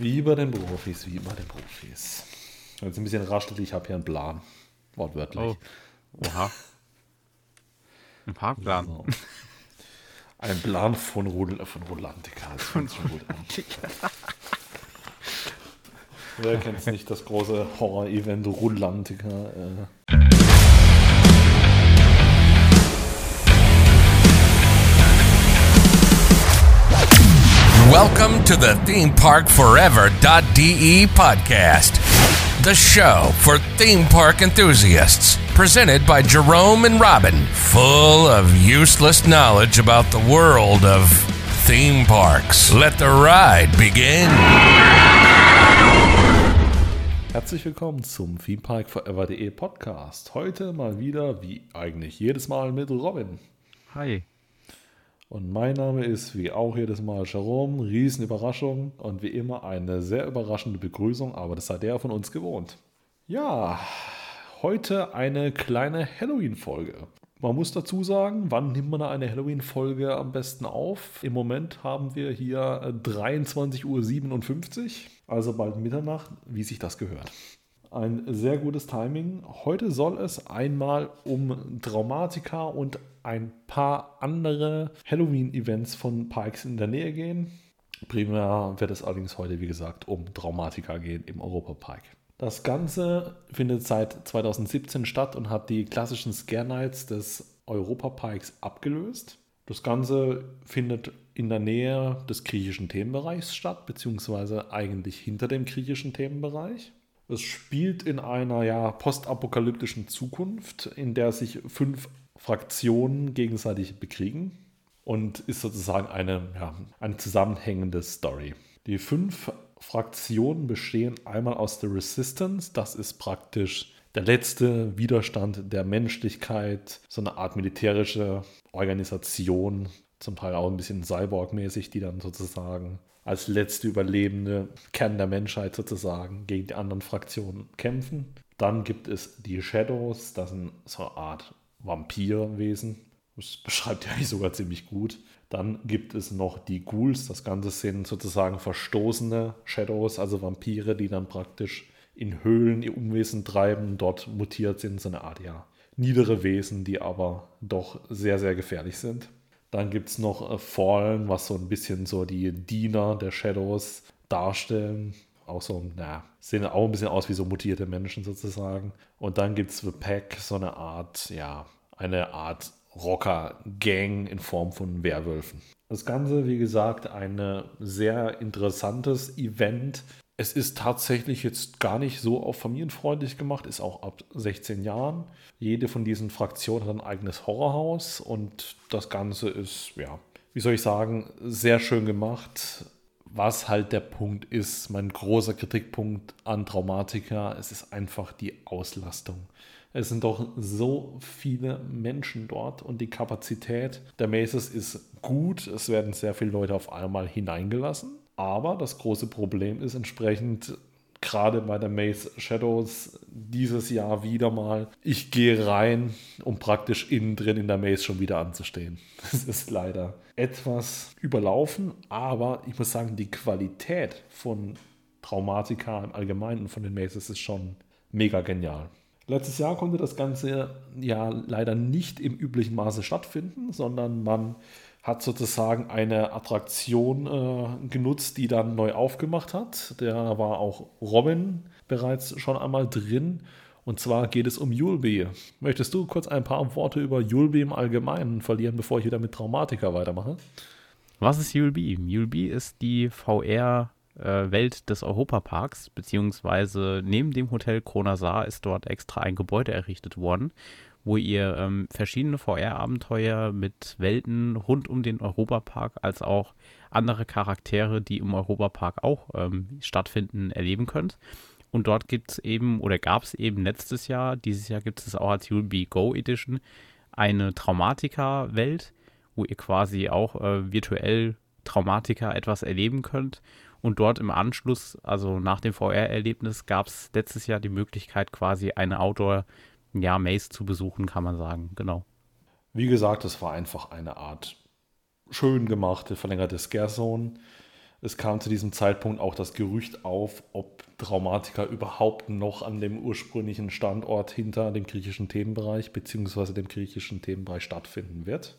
Wie bei den Profis, wie bei den Profis. Jetzt ein bisschen raschelt, ich habe hier einen Plan. Wortwörtlich. Oh. Oha. Ein Parkplan. So. Ein Plan von, Rul von Rolantica. Wer kennt es nicht, das große Horror-Event Rolantica? Äh. Welcome to the ThemeParkForever.de podcast, the show for theme park enthusiasts. Presented by Jerome and Robin, full of useless knowledge about the world of theme parks. Let the ride begin. Herzlich willkommen zum ThemeParkForever.de Podcast. Heute mal wieder, wie eigentlich jedes Mal, mit Robin. Hi. Und mein Name ist wie auch jedes Mal Jerome. Riesenüberraschung und wie immer eine sehr überraschende Begrüßung, aber das hat er von uns gewohnt. Ja, heute eine kleine Halloween-Folge. Man muss dazu sagen, wann nimmt man eine Halloween-Folge am besten auf? Im Moment haben wir hier 23.57 Uhr, also bald Mitternacht, wie sich das gehört. Ein sehr gutes Timing. Heute soll es einmal um Traumatika und ein paar andere Halloween-Events von Parks in der Nähe gehen. Primär wird es allerdings heute, wie gesagt, um Traumatika gehen im Europapark. Das Ganze findet seit 2017 statt und hat die klassischen Scare Nights des Europaparks abgelöst. Das Ganze findet in der Nähe des griechischen Themenbereichs statt, beziehungsweise eigentlich hinter dem griechischen Themenbereich. Es spielt in einer ja, postapokalyptischen Zukunft, in der sich fünf Fraktionen gegenseitig bekriegen und ist sozusagen eine, ja, eine zusammenhängende Story. Die fünf Fraktionen bestehen einmal aus der Resistance, das ist praktisch der letzte Widerstand der Menschlichkeit, so eine Art militärische Organisation, zum Teil auch ein bisschen Cyborg-mäßig, die dann sozusagen als letzte überlebende Kern der Menschheit sozusagen gegen die anderen Fraktionen kämpfen. Dann gibt es die Shadows, das sind so eine Art Vampirwesen. Das beschreibt ja eigentlich sogar ziemlich gut. Dann gibt es noch die Ghouls. Das Ganze sind sozusagen verstoßene Shadows, also Vampire, die dann praktisch in Höhlen ihr Unwesen treiben, dort mutiert sind, so eine Art ja niedere Wesen, die aber doch sehr, sehr gefährlich sind. Dann gibt es noch äh, Fallen, was so ein bisschen so die Diener der Shadows darstellen auch so, naja, sehen auch ein bisschen aus wie so mutierte Menschen sozusagen. Und dann gibt es The Pack, so eine Art, ja, eine Art Rocker-Gang in Form von Werwölfen. Das Ganze, wie gesagt, ein sehr interessantes Event. Es ist tatsächlich jetzt gar nicht so auf familienfreundlich gemacht, ist auch ab 16 Jahren. Jede von diesen Fraktionen hat ein eigenes Horrorhaus und das Ganze ist, ja, wie soll ich sagen, sehr schön gemacht was halt der Punkt ist, mein großer Kritikpunkt an Traumatika, es ist einfach die Auslastung. Es sind doch so viele Menschen dort und die Kapazität der Maces ist gut. Es werden sehr viele Leute auf einmal hineingelassen. Aber das große Problem ist entsprechend gerade bei der Maze Shadows dieses Jahr wieder mal. Ich gehe rein, um praktisch innen drin in der Maze schon wieder anzustehen. Das ist leider etwas überlaufen, aber ich muss sagen, die Qualität von Traumatika im Allgemeinen von den Mazes ist schon mega genial. Letztes Jahr konnte das Ganze ja leider nicht im üblichen Maße stattfinden, sondern man hat sozusagen eine Attraktion äh, genutzt, die dann neu aufgemacht hat. Da war auch Robin bereits schon einmal drin. Und zwar geht es um Yulby. Möchtest du kurz ein paar Worte über Yulby im Allgemeinen verlieren, bevor ich wieder mit Traumatika weitermache? Was ist Yulby? Yulby ist die VR-Welt äh, des Europaparks, beziehungsweise neben dem Hotel Kronasar ist dort extra ein Gebäude errichtet worden, wo ihr ähm, verschiedene VR-Abenteuer mit Welten rund um den Europapark als auch andere Charaktere, die im Europapark auch ähm, stattfinden, erleben könnt. Und dort gibt es eben, oder gab es eben letztes Jahr, dieses Jahr gibt es auch als Be Go Edition, eine Traumatika-Welt, wo ihr quasi auch äh, virtuell Traumatika etwas erleben könnt. Und dort im Anschluss, also nach dem VR-Erlebnis, gab es letztes Jahr die Möglichkeit, quasi eine Outdoor- ja, Maze zu besuchen, kann man sagen, genau. Wie gesagt, es war einfach eine Art schön gemachte, verlängerte Scare Zone. Es kam zu diesem Zeitpunkt auch das Gerücht auf, ob Traumatica überhaupt noch an dem ursprünglichen Standort hinter dem griechischen Themenbereich bzw. dem griechischen Themenbereich stattfinden wird,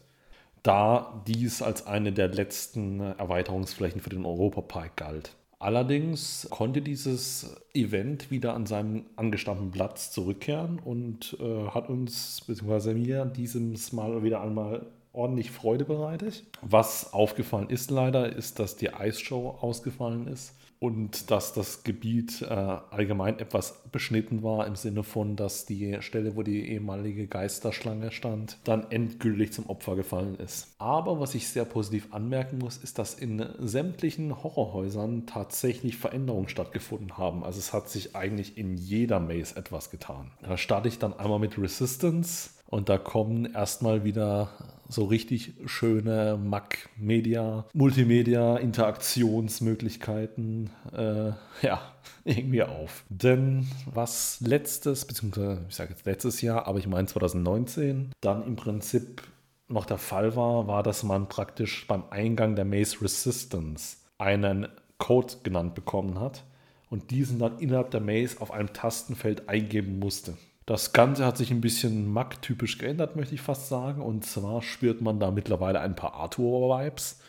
da dies als eine der letzten Erweiterungsflächen für den Europapark galt. Allerdings konnte dieses Event wieder an seinem angestammten Platz zurückkehren und äh, hat uns bzw. mir dieses Mal wieder einmal ordentlich Freude bereitet. Was aufgefallen ist leider, ist, dass die Eisshow ausgefallen ist und dass das Gebiet äh, allgemein etwas beschnitten war im Sinne von, dass die Stelle, wo die ehemalige Geisterschlange stand, dann endgültig zum Opfer gefallen ist. Aber was ich sehr positiv anmerken muss, ist, dass in sämtlichen Horrorhäusern tatsächlich Veränderungen stattgefunden haben. Also es hat sich eigentlich in jeder Maze etwas getan. Da starte ich dann einmal mit Resistance und da kommen erstmal wieder so richtig schöne Mac-Media, Multimedia-Interaktionsmöglichkeiten, äh, ja, irgendwie auf. Denn was letztes, beziehungsweise ich sage jetzt letztes Jahr, aber ich meine 2019, dann im Prinzip noch der Fall war, war, dass man praktisch beim Eingang der Maze Resistance einen Code genannt bekommen hat und diesen dann innerhalb der Maze auf einem Tastenfeld eingeben musste. Das Ganze hat sich ein bisschen Mac-typisch geändert, möchte ich fast sagen. Und zwar spürt man da mittlerweile ein paar Arthur-Vibes.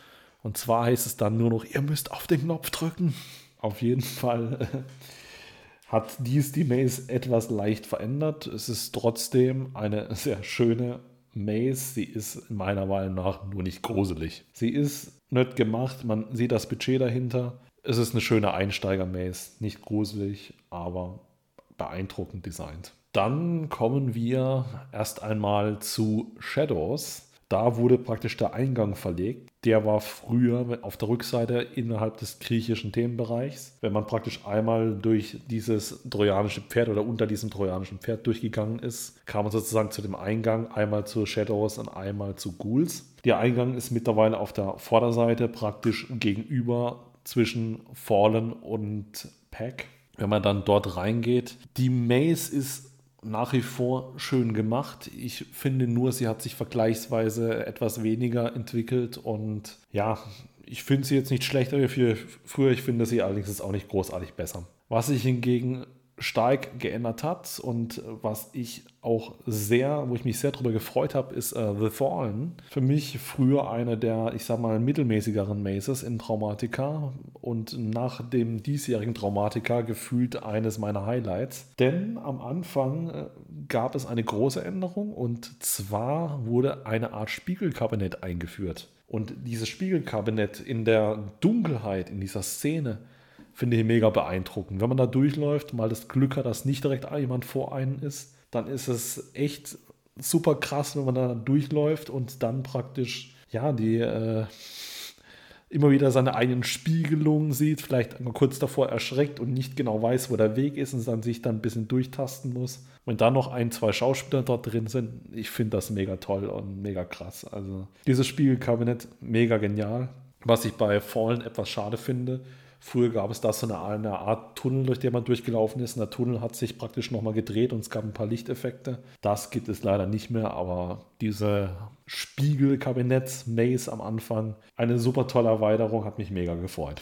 Und zwar heißt es dann nur noch, ihr müsst auf den Knopf drücken. Auf jeden Fall hat dies die Maze etwas leicht verändert. Es ist trotzdem eine sehr schöne Maze. Sie ist in meiner Meinung nach nur nicht gruselig. Sie ist nett gemacht, man sieht das Budget dahinter. Es ist eine schöne Einsteiger-Maze. Nicht gruselig, aber beeindruckend designt. Dann kommen wir erst einmal zu Shadows. Da wurde praktisch der Eingang verlegt. Der war früher auf der Rückseite innerhalb des griechischen Themenbereichs. Wenn man praktisch einmal durch dieses trojanische Pferd oder unter diesem trojanischen Pferd durchgegangen ist, kam man sozusagen zu dem Eingang, einmal zu Shadows und einmal zu Ghouls. Der Eingang ist mittlerweile auf der Vorderseite praktisch gegenüber zwischen Fallen und Pack. Wenn man dann dort reingeht, die Maze ist nach wie vor schön gemacht. Ich finde nur, sie hat sich vergleichsweise etwas weniger entwickelt und ja, ich finde sie jetzt nicht schlechter wie früher. Ich finde sie allerdings auch nicht großartig besser. Was ich hingegen stark geändert hat und was ich auch sehr, wo ich mich sehr darüber gefreut habe, ist uh, The Fallen. Für mich früher eine der, ich sag mal, mittelmäßigeren Mazes in Traumatica und nach dem diesjährigen Traumatica gefühlt eines meiner Highlights. Denn am Anfang äh, gab es eine große Änderung und zwar wurde eine Art Spiegelkabinett eingeführt. Und dieses Spiegelkabinett in der Dunkelheit, in dieser Szene, finde ich mega beeindruckend. Wenn man da durchläuft, mal das Glück hat, dass nicht direkt jemand vor einem ist, dann ist es echt super krass, wenn man da durchläuft und dann praktisch, ja, die äh, immer wieder seine eigenen Spiegelungen sieht, vielleicht kurz davor erschreckt und nicht genau weiß, wo der Weg ist und dann sich dann ein bisschen durchtasten muss. Wenn da noch ein, zwei Schauspieler dort drin sind, ich finde das mega toll und mega krass. Also dieses Spiegelkabinett mega genial. Was ich bei Fallen etwas schade finde, Früher gab es da so eine, eine, Art Tunnel, durch den man durchgelaufen ist. Und der Tunnel hat sich praktisch nochmal gedreht und es gab ein paar Lichteffekte. Das gibt es leider nicht mehr, aber diese Spiegelkabinett-Maze am Anfang, eine super tolle Erweiterung, hat mich mega gefreut.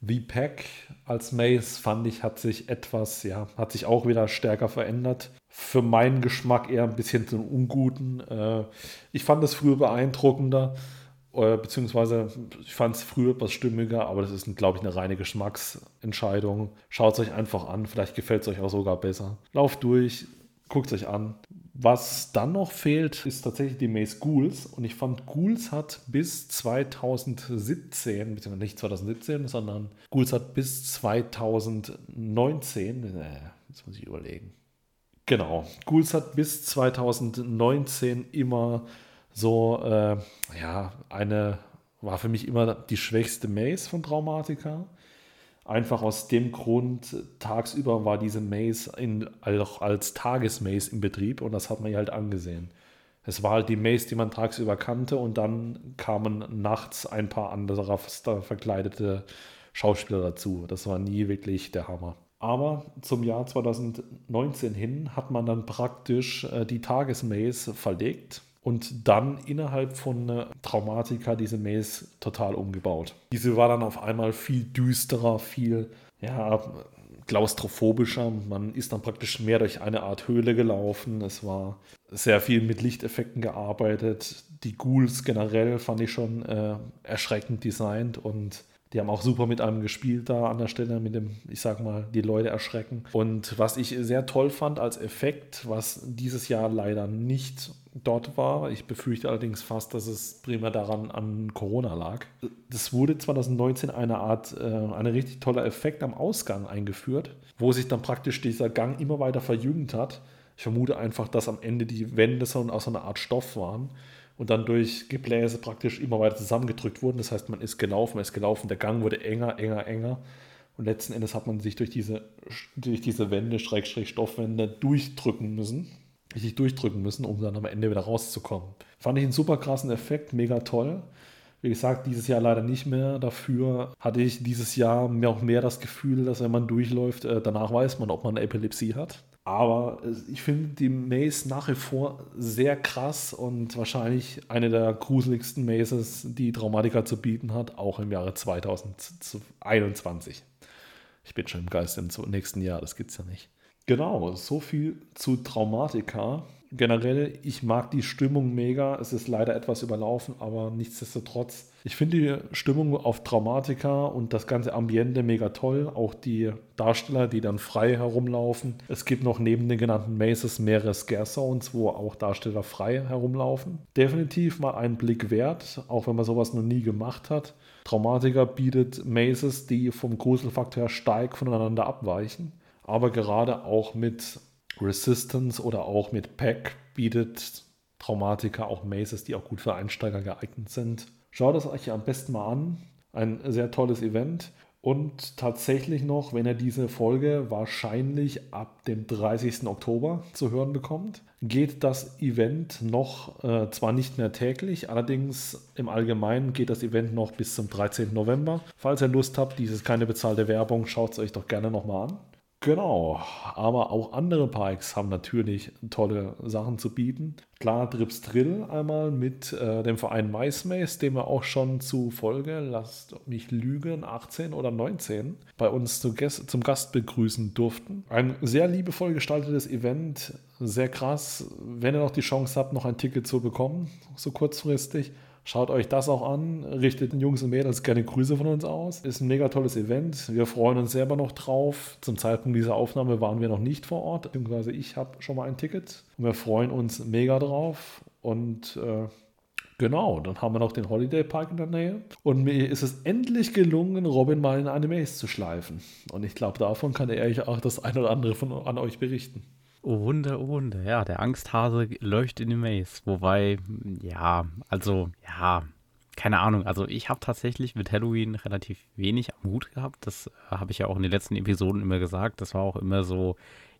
The Pack als Maze fand ich, hat sich etwas, ja, hat sich auch wieder stärker verändert. Für meinen Geschmack eher ein bisschen zum Unguten. Äh, ich fand es früher beeindruckender. Äh, beziehungsweise ich fand es früher etwas stimmiger, aber das ist, glaube ich, eine reine Geschmacksentscheidung. Schaut es euch einfach an, vielleicht gefällt es euch auch sogar besser. Lauft durch, guckt es euch an. Was dann noch fehlt, ist tatsächlich die Maze Ghouls. Und ich fand, Ghouls hat bis 2017, beziehungsweise nicht 2017, sondern Ghouls hat bis 2019, äh, jetzt muss ich überlegen. Genau, Ghouls hat bis 2019 immer so, äh, ja, eine war für mich immer die schwächste Maze von Traumatica. Einfach aus dem Grund, tagsüber war diese Maze in, auch als Tagesmaze im Betrieb und das hat man ja halt angesehen. Es war halt die Maze, die man tagsüber kannte und dann kamen nachts ein paar andere verkleidete Schauspieler dazu. Das war nie wirklich der Hammer. Aber zum Jahr 2019 hin hat man dann praktisch äh, die Tagesmaze verlegt und dann innerhalb von Traumatica diese Maze total umgebaut. Diese war dann auf einmal viel düsterer, viel ja, klaustrophobischer. Man ist dann praktisch mehr durch eine Art Höhle gelaufen. Es war sehr viel mit Lichteffekten gearbeitet. Die Ghouls generell fand ich schon äh, erschreckend designt und die haben auch super mit einem gespielt da an der Stelle, mit dem, ich sag mal, die Leute erschrecken. Und was ich sehr toll fand als Effekt, was dieses Jahr leider nicht dort war, ich befürchte allerdings fast, dass es primär daran an Corona lag. Das wurde 2019 eine Art, äh, ein richtig toller Effekt am Ausgang eingeführt, wo sich dann praktisch dieser Gang immer weiter verjüngt hat. Ich vermute einfach, dass am Ende die Wände so aus einer Art Stoff waren und dann durch Gebläse praktisch immer weiter zusammengedrückt wurden. Das heißt, man ist gelaufen, man ist gelaufen, der Gang wurde enger, enger, enger. Und letzten Endes hat man sich durch diese, durch diese Wände, Schrägstrich Stoffwände, durchdrücken müssen. Richtig durchdrücken müssen, um dann am Ende wieder rauszukommen. Fand ich einen super krassen Effekt, mega toll. Wie gesagt, dieses Jahr leider nicht mehr. Dafür hatte ich dieses Jahr mir auch mehr das Gefühl, dass wenn man durchläuft, äh, danach weiß man, ob man Epilepsie hat. Aber ich finde die Maze nach wie vor sehr krass und wahrscheinlich eine der gruseligsten Mazes, die Traumatica zu bieten hat, auch im Jahre 2021. Ich bin schon im Geist im nächsten Jahr, das gibt es ja nicht. Genau, so viel zu Traumatica generell, ich mag die Stimmung mega. Es ist leider etwas überlaufen, aber nichtsdestotrotz. Ich finde die Stimmung auf Traumatika und das ganze Ambiente mega toll. Auch die Darsteller, die dann frei herumlaufen. Es gibt noch neben den genannten Maces mehrere Scare Zones, wo auch Darsteller frei herumlaufen. Definitiv mal einen Blick wert, auch wenn man sowas noch nie gemacht hat. Traumatika bietet Maces, die vom Gruselfaktor her stark voneinander abweichen aber gerade auch mit Resistance oder auch mit Pack bietet Traumatica auch Maces, die auch gut für Einsteiger geeignet sind. Schaut es euch am besten mal an. Ein sehr tolles Event. Und tatsächlich noch, wenn ihr diese Folge wahrscheinlich ab dem 30. Oktober zu hören bekommt, geht das Event noch, äh, zwar nicht mehr täglich, allerdings im Allgemeinen geht das Event noch bis zum 13. November. Falls ihr Lust habt, dies ist keine bezahlte Werbung, schaut es euch doch gerne nochmal an. Genau, aber auch andere Parks haben natürlich tolle Sachen zu bieten. Klar, Drips Drill einmal mit äh, dem Verein MySpace, den wir auch schon zu Folge, lasst mich lügen, 18 oder 19 bei uns zu Gäst, zum Gast begrüßen durften. Ein sehr liebevoll gestaltetes Event, sehr krass. Wenn ihr noch die Chance habt, noch ein Ticket zu bekommen, so kurzfristig, Schaut euch das auch an, richtet den Jungs und Mädels gerne Grüße von uns aus. Ist ein mega tolles Event. Wir freuen uns selber noch drauf. Zum Zeitpunkt dieser Aufnahme waren wir noch nicht vor Ort, beziehungsweise ich habe schon mal ein Ticket. Und wir freuen uns mega drauf. Und äh, genau, dann haben wir noch den Holiday Park in der Nähe. Und mir ist es endlich gelungen, Robin mal in Maze zu schleifen. Und ich glaube, davon kann er euch auch das ein oder andere von, an euch berichten. Oh Wunder, oh Wunder. Ja, der Angsthase läuft in die Maze. Wobei, ja, also, ja, keine Ahnung. Also ich habe tatsächlich mit Halloween relativ wenig am Hut gehabt. Das äh, habe ich ja auch in den letzten Episoden immer gesagt. Das war auch immer so,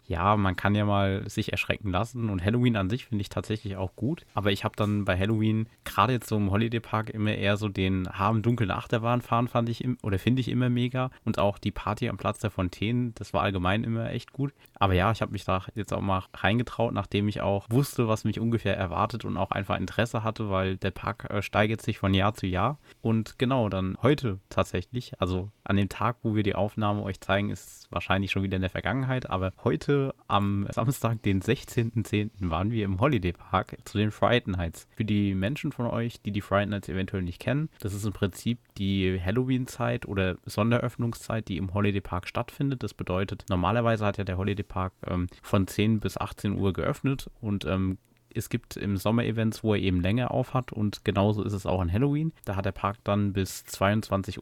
ja, man kann ja mal sich erschrecken lassen und Halloween an sich finde ich tatsächlich auch gut. Aber ich habe dann bei Halloween gerade jetzt so im Holiday Park immer eher so den haben dunklen Achterbahn fahren fand ich im, oder finde ich immer mega und auch die Party am Platz der Fontänen, das war allgemein immer echt gut. Aber ja, ich habe mich da jetzt auch mal reingetraut, nachdem ich auch wusste, was mich ungefähr erwartet und auch einfach Interesse hatte, weil der Park äh, steigert sich von Jahr zu Jahr. Und genau, dann heute tatsächlich, also an dem Tag, wo wir die Aufnahme euch zeigen, ist wahrscheinlich schon wieder in der Vergangenheit, aber heute am Samstag, den 16.10. waren wir im Holiday Park zu den Friday Nights. Für die Menschen von euch, die die Friday Nights eventuell nicht kennen, das ist im Prinzip die Halloween-Zeit oder Sonderöffnungszeit, die im Holiday Park stattfindet. Das bedeutet, normalerweise hat ja der Holiday Park ähm, von 10 bis 18 Uhr geöffnet und ähm, es gibt im Sommer Events, wo er eben länger auf hat und genauso ist es auch an Halloween. Da hat der Park dann bis 22.30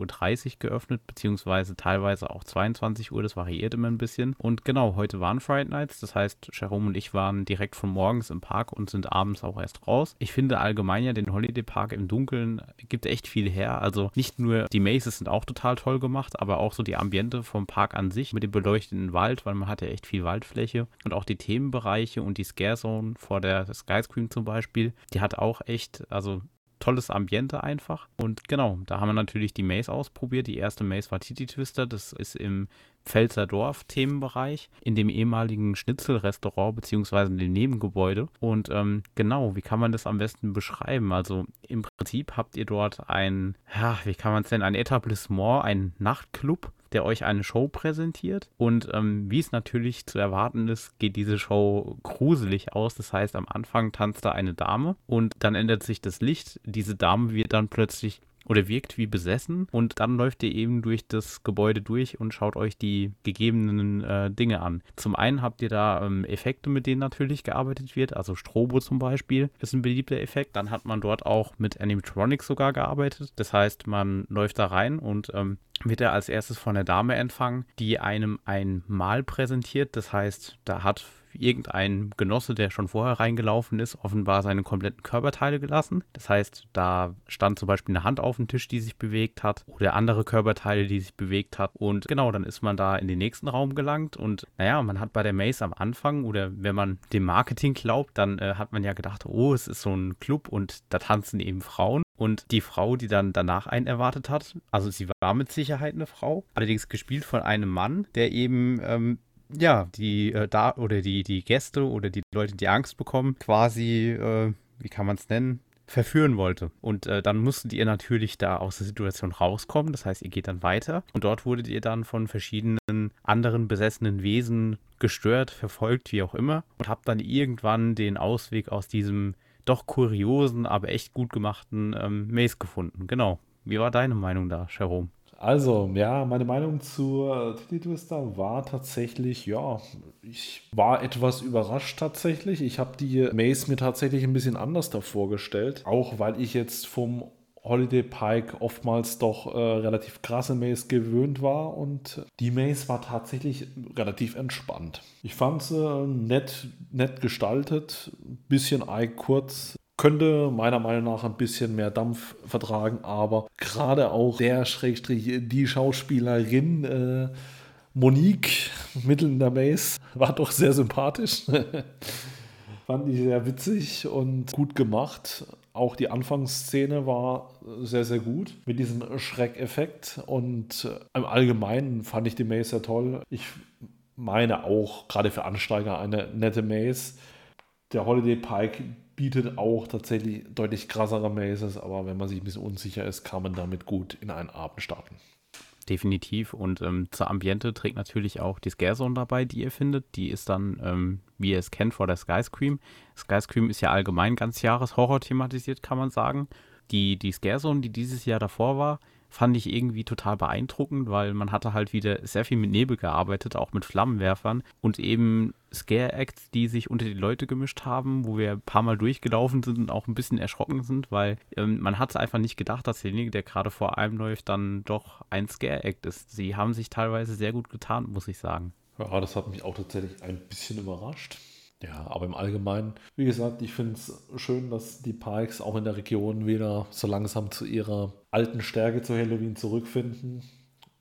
Uhr geöffnet, beziehungsweise teilweise auch 22 Uhr, das variiert immer ein bisschen. Und genau, heute waren Friday Nights, das heißt, Jerome und ich waren direkt von morgens im Park und sind abends auch erst raus. Ich finde allgemein ja den Holiday Park im Dunkeln gibt echt viel her. Also nicht nur die Mazes sind auch total toll gemacht, aber auch so die Ambiente vom Park an sich mit dem beleuchteten Wald, weil man hat ja echt viel Waldfläche und auch die Themenbereiche und die Scare Zone vor der Skyscream zum Beispiel, die hat auch echt, also tolles Ambiente einfach. Und genau, da haben wir natürlich die Maze ausprobiert. Die erste Maze war Titi Twister. Das ist im Pfälzer Dorf Themenbereich in dem ehemaligen Schnitzelrestaurant beziehungsweise in dem Nebengebäude. Und ähm, genau, wie kann man das am besten beschreiben? Also im Prinzip habt ihr dort ein, ja, wie kann man es denn, ein Etablissement, ein Nachtclub, der euch eine Show präsentiert. Und ähm, wie es natürlich zu erwarten ist, geht diese Show gruselig aus. Das heißt, am Anfang tanzt da eine Dame und dann ändert sich das Licht. Diese Dame wird dann plötzlich oder wirkt wie besessen und dann läuft ihr eben durch das Gebäude durch und schaut euch die gegebenen äh, Dinge an. Zum einen habt ihr da ähm, Effekte, mit denen natürlich gearbeitet wird, also Strobo zum Beispiel ist ein beliebter Effekt. Dann hat man dort auch mit Animatronics sogar gearbeitet. Das heißt, man läuft da rein und ähm, wird er als erstes von der Dame empfangen, die einem ein Mal präsentiert. Das heißt, da hat irgendein Genosse, der schon vorher reingelaufen ist, offenbar seine kompletten Körperteile gelassen. Das heißt, da stand zum Beispiel eine Hand auf dem Tisch, die sich bewegt hat oder andere Körperteile, die sich bewegt hat. Und genau, dann ist man da in den nächsten Raum gelangt und naja, man hat bei der Maze am Anfang oder wenn man dem Marketing glaubt, dann äh, hat man ja gedacht, oh, es ist so ein Club und da tanzen eben Frauen. Und die Frau, die dann danach einen erwartet hat, also sie war mit Sicherheit eine Frau, allerdings gespielt von einem Mann, der eben ähm, ja, die äh, da oder die, die Gäste oder die Leute, die Angst bekommen, quasi, äh, wie kann man es nennen, verführen wollte. Und äh, dann musstet ihr natürlich da aus der Situation rauskommen. Das heißt, ihr geht dann weiter. Und dort wurdet ihr dann von verschiedenen anderen besessenen Wesen gestört, verfolgt, wie auch immer. Und habt dann irgendwann den Ausweg aus diesem doch kuriosen, aber echt gut gemachten ähm, Maze gefunden. Genau. Wie war deine Meinung da, Jerome? Also, ja, meine Meinung zur Titty Twister war tatsächlich, ja, ich war etwas überrascht tatsächlich. Ich habe die Maze mir tatsächlich ein bisschen anders da vorgestellt. Auch weil ich jetzt vom Holiday Pike oftmals doch äh, relativ krasse Maze gewöhnt war und die Maze war tatsächlich relativ entspannt. Ich fand sie äh, nett, nett gestaltet, bisschen kurz, könnte meiner Meinung nach ein bisschen mehr Dampf vertragen, aber gerade auch der Schrägstrich, die Schauspielerin äh, Monique mitten in der Maze war doch sehr sympathisch. Fand ich sehr witzig und gut gemacht. Auch die Anfangsszene war sehr, sehr gut mit diesem Schreckeffekt und im Allgemeinen fand ich die Maze sehr toll. Ich meine auch, gerade für Ansteiger, eine nette Maze. Der Holiday Pike bietet auch tatsächlich deutlich krassere Mazes, aber wenn man sich ein bisschen unsicher ist, kann man damit gut in einen Abend starten. Definitiv. Und ähm, zur Ambiente trägt natürlich auch die Scarezone dabei, die ihr findet. Die ist dann, ähm, wie ihr es kennt, vor der Skyscream. Skyscream ist ja allgemein ganz Jahres Horror thematisiert, kann man sagen. Die, die Scarezone, die dieses Jahr davor war, fand ich irgendwie total beeindruckend, weil man hatte halt wieder sehr viel mit Nebel gearbeitet, auch mit Flammenwerfern und eben Scare-Acts, die sich unter die Leute gemischt haben, wo wir ein paar Mal durchgelaufen sind und auch ein bisschen erschrocken sind, weil ähm, man hat einfach nicht gedacht, dass derjenige, der gerade vor einem läuft, dann doch ein Scare-Act ist. Sie haben sich teilweise sehr gut getan, muss ich sagen. Ja, das hat mich auch tatsächlich ein bisschen überrascht. Ja, aber im Allgemeinen, wie gesagt, ich finde es schön, dass die Parks auch in der Region wieder so langsam zu ihrer alten Stärke zu Halloween zurückfinden.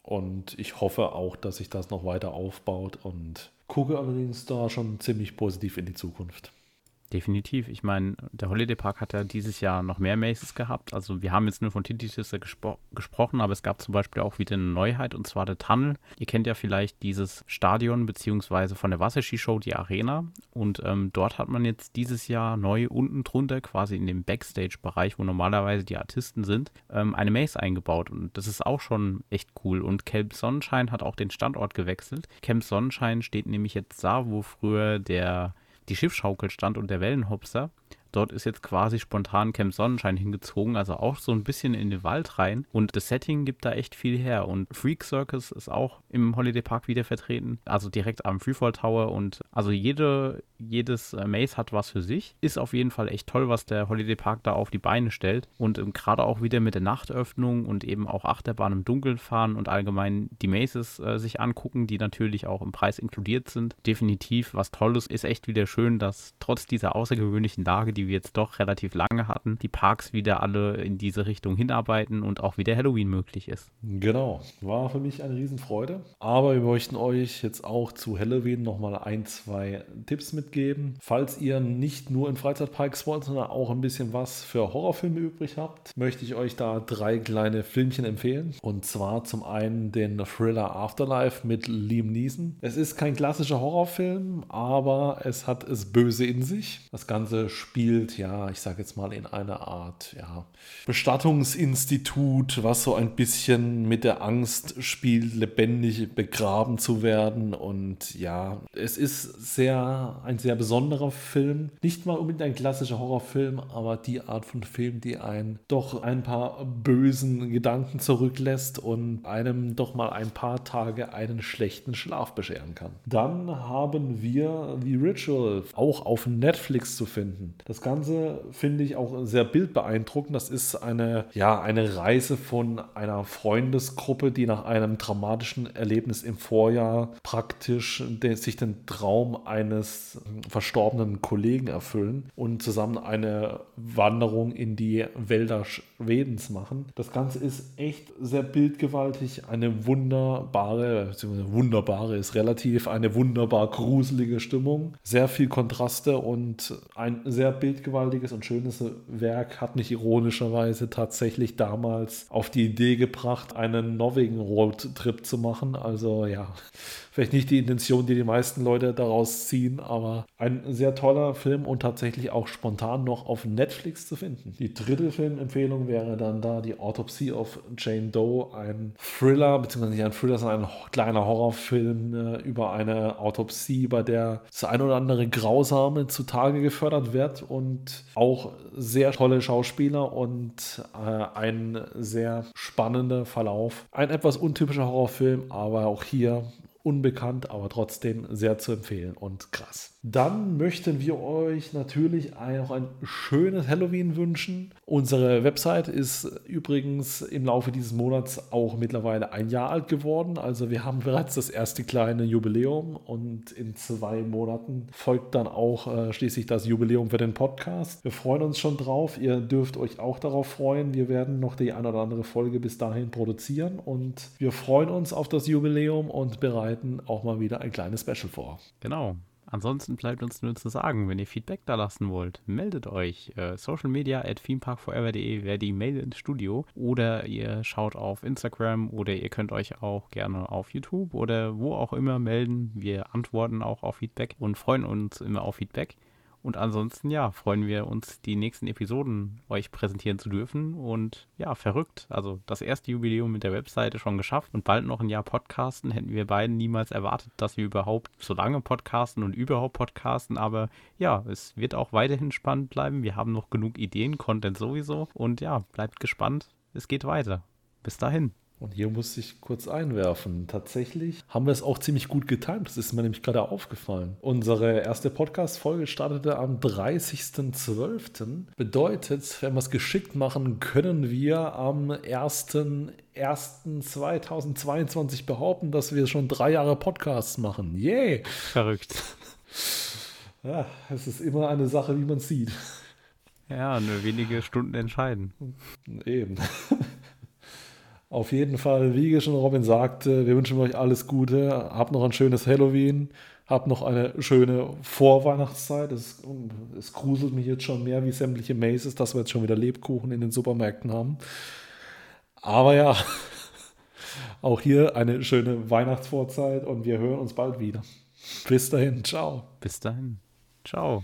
Und ich hoffe auch, dass sich das noch weiter aufbaut und gucke allerdings da schon ziemlich positiv in die Zukunft. Definitiv. Ich meine, der Holiday Park hat ja dieses Jahr noch mehr Maces gehabt. Also wir haben jetzt nur von Titty gespro gesprochen, aber es gab zum Beispiel auch wieder eine Neuheit und zwar der Tunnel. Ihr kennt ja vielleicht dieses Stadion beziehungsweise von der Wasserski-Show die Arena und ähm, dort hat man jetzt dieses Jahr neu unten drunter, quasi in dem Backstage-Bereich, wo normalerweise die Artisten sind, ähm, eine Maze eingebaut und das ist auch schon echt cool. Und Camp Sonnenschein hat auch den Standort gewechselt. Camp Sonnenschein steht nämlich jetzt da, wo früher der die Schiffschaukel stand und der Wellenhopser. Dort ist jetzt quasi spontan Camp Sonnenschein hingezogen, also auch so ein bisschen in den Wald rein. Und das Setting gibt da echt viel her. Und Freak Circus ist auch im Holiday Park wieder vertreten, also direkt am Freefall Tower. Und also jede, jedes Maze hat was für sich. Ist auf jeden Fall echt toll, was der Holiday Park da auf die Beine stellt. Und ähm, gerade auch wieder mit der Nachtöffnung und eben auch Achterbahn im Dunkeln fahren und allgemein die Mazes äh, sich angucken, die natürlich auch im Preis inkludiert sind. Definitiv was Tolles. Ist echt wieder schön, dass trotz dieser außergewöhnlichen Lage, die die wir jetzt doch relativ lange hatten, die Parks wieder alle in diese Richtung hinarbeiten und auch wieder Halloween möglich ist. Genau, war für mich eine Riesenfreude. Aber wir möchten euch jetzt auch zu Halloween nochmal ein, zwei Tipps mitgeben. Falls ihr nicht nur in Freizeitparks wollt, sondern auch ein bisschen was für Horrorfilme übrig habt, möchte ich euch da drei kleine Filmchen empfehlen. Und zwar zum einen den Thriller Afterlife mit Liam Neeson. Es ist kein klassischer Horrorfilm, aber es hat es böse in sich. Das Ganze spielt, ja, ich sage jetzt mal in einer Art, ja, Bestattungsinstitut, was so ein bisschen mit der Angst spielt, lebendig begraben zu werden. Und ja, es ist sehr, ein sehr besonderer Film. Nicht mal unbedingt ein klassischer Horrorfilm, aber die Art von Film, die einen doch ein paar bösen Gedanken zurücklässt und einem doch mal ein paar Tage einen schlechten Schlaf bescheren kann. Dann haben wir The Ritual auch auf Netflix zu finden. Das Ganze finde ich auch sehr bildbeeindruckend. Das ist eine, ja, eine Reise von einer Freundesgruppe, die nach einem dramatischen Erlebnis im Vorjahr praktisch den, sich den Traum eines verstorbenen Kollegen erfüllen und zusammen eine Wanderung in die Wälder Schwedens machen. Das Ganze ist echt sehr bildgewaltig, eine wunderbare, beziehungsweise wunderbare ist relativ, eine wunderbar gruselige Stimmung, sehr viel Kontraste und ein sehr bildgewaltiges und schönes Werk hat mich ironischerweise tatsächlich damals auf die Idee gebracht, einen Norwegen Roadtrip zu machen. Also ja, vielleicht nicht die Intention, die die meisten Leute daraus ziehen, aber ein sehr toller Film und tatsächlich auch spontan noch auf Netflix zu finden. Die dritte Filmempfehlung wäre dann da die Autopsy of Jane Doe, ein Thriller, beziehungsweise nicht ein Thriller, sondern ein kleiner Horrorfilm äh, über eine Autopsie, bei der das ein oder andere Grausame zutage gefördert wird und auch sehr tolle Schauspieler und äh, ein sehr spannender Verlauf. Ein etwas untypischer Horrorfilm, aber auch hier unbekannt, aber trotzdem sehr zu empfehlen und krass. Dann möchten wir euch natürlich auch ein schönes Halloween wünschen. Unsere Website ist übrigens im Laufe dieses Monats auch mittlerweile ein Jahr alt geworden. Also wir haben bereits das erste kleine Jubiläum und in zwei Monaten folgt dann auch äh, schließlich das Jubiläum für den Podcast. Wir freuen uns schon drauf. Ihr dürft euch auch darauf freuen. Wir werden noch die eine oder andere Folge bis dahin produzieren und wir freuen uns auf das Jubiläum und bereiten auch mal wieder ein kleines Special vor. Genau. Ansonsten bleibt uns nur zu sagen, wenn ihr Feedback da lassen wollt, meldet euch. Äh, Social Media at themeparkforever.de wäre die Mail ins Studio. Oder ihr schaut auf Instagram oder ihr könnt euch auch gerne auf YouTube oder wo auch immer melden. Wir antworten auch auf Feedback und freuen uns immer auf Feedback. Und ansonsten, ja, freuen wir uns, die nächsten Episoden euch präsentieren zu dürfen. Und ja, verrückt. Also das erste Jubiläum mit der Webseite schon geschafft und bald noch ein Jahr Podcasten. Hätten wir beiden niemals erwartet, dass wir überhaupt so lange podcasten und überhaupt podcasten. Aber ja, es wird auch weiterhin spannend bleiben. Wir haben noch genug Ideen, Content sowieso. Und ja, bleibt gespannt. Es geht weiter. Bis dahin. Und hier muss ich kurz einwerfen. Tatsächlich haben wir es auch ziemlich gut getimt. Das ist mir nämlich gerade aufgefallen. Unsere erste Podcast-Folge startete am 30.12. Bedeutet, wenn wir es geschickt machen, können wir am 1.1.2022 behaupten, dass wir schon drei Jahre Podcasts machen. Yay! Verrückt. Ja, es ist immer eine Sache, wie man sieht. Ja, nur wenige Stunden entscheiden. Eben. Auf jeden Fall, wie schon Robin sagte, wir wünschen euch alles Gute. Habt noch ein schönes Halloween. Habt noch eine schöne Vorweihnachtszeit. Es, es gruselt mich jetzt schon mehr wie sämtliche Maces, dass wir jetzt schon wieder Lebkuchen in den Supermärkten haben. Aber ja, auch hier eine schöne Weihnachtsvorzeit und wir hören uns bald wieder. Bis dahin, ciao. Bis dahin, ciao.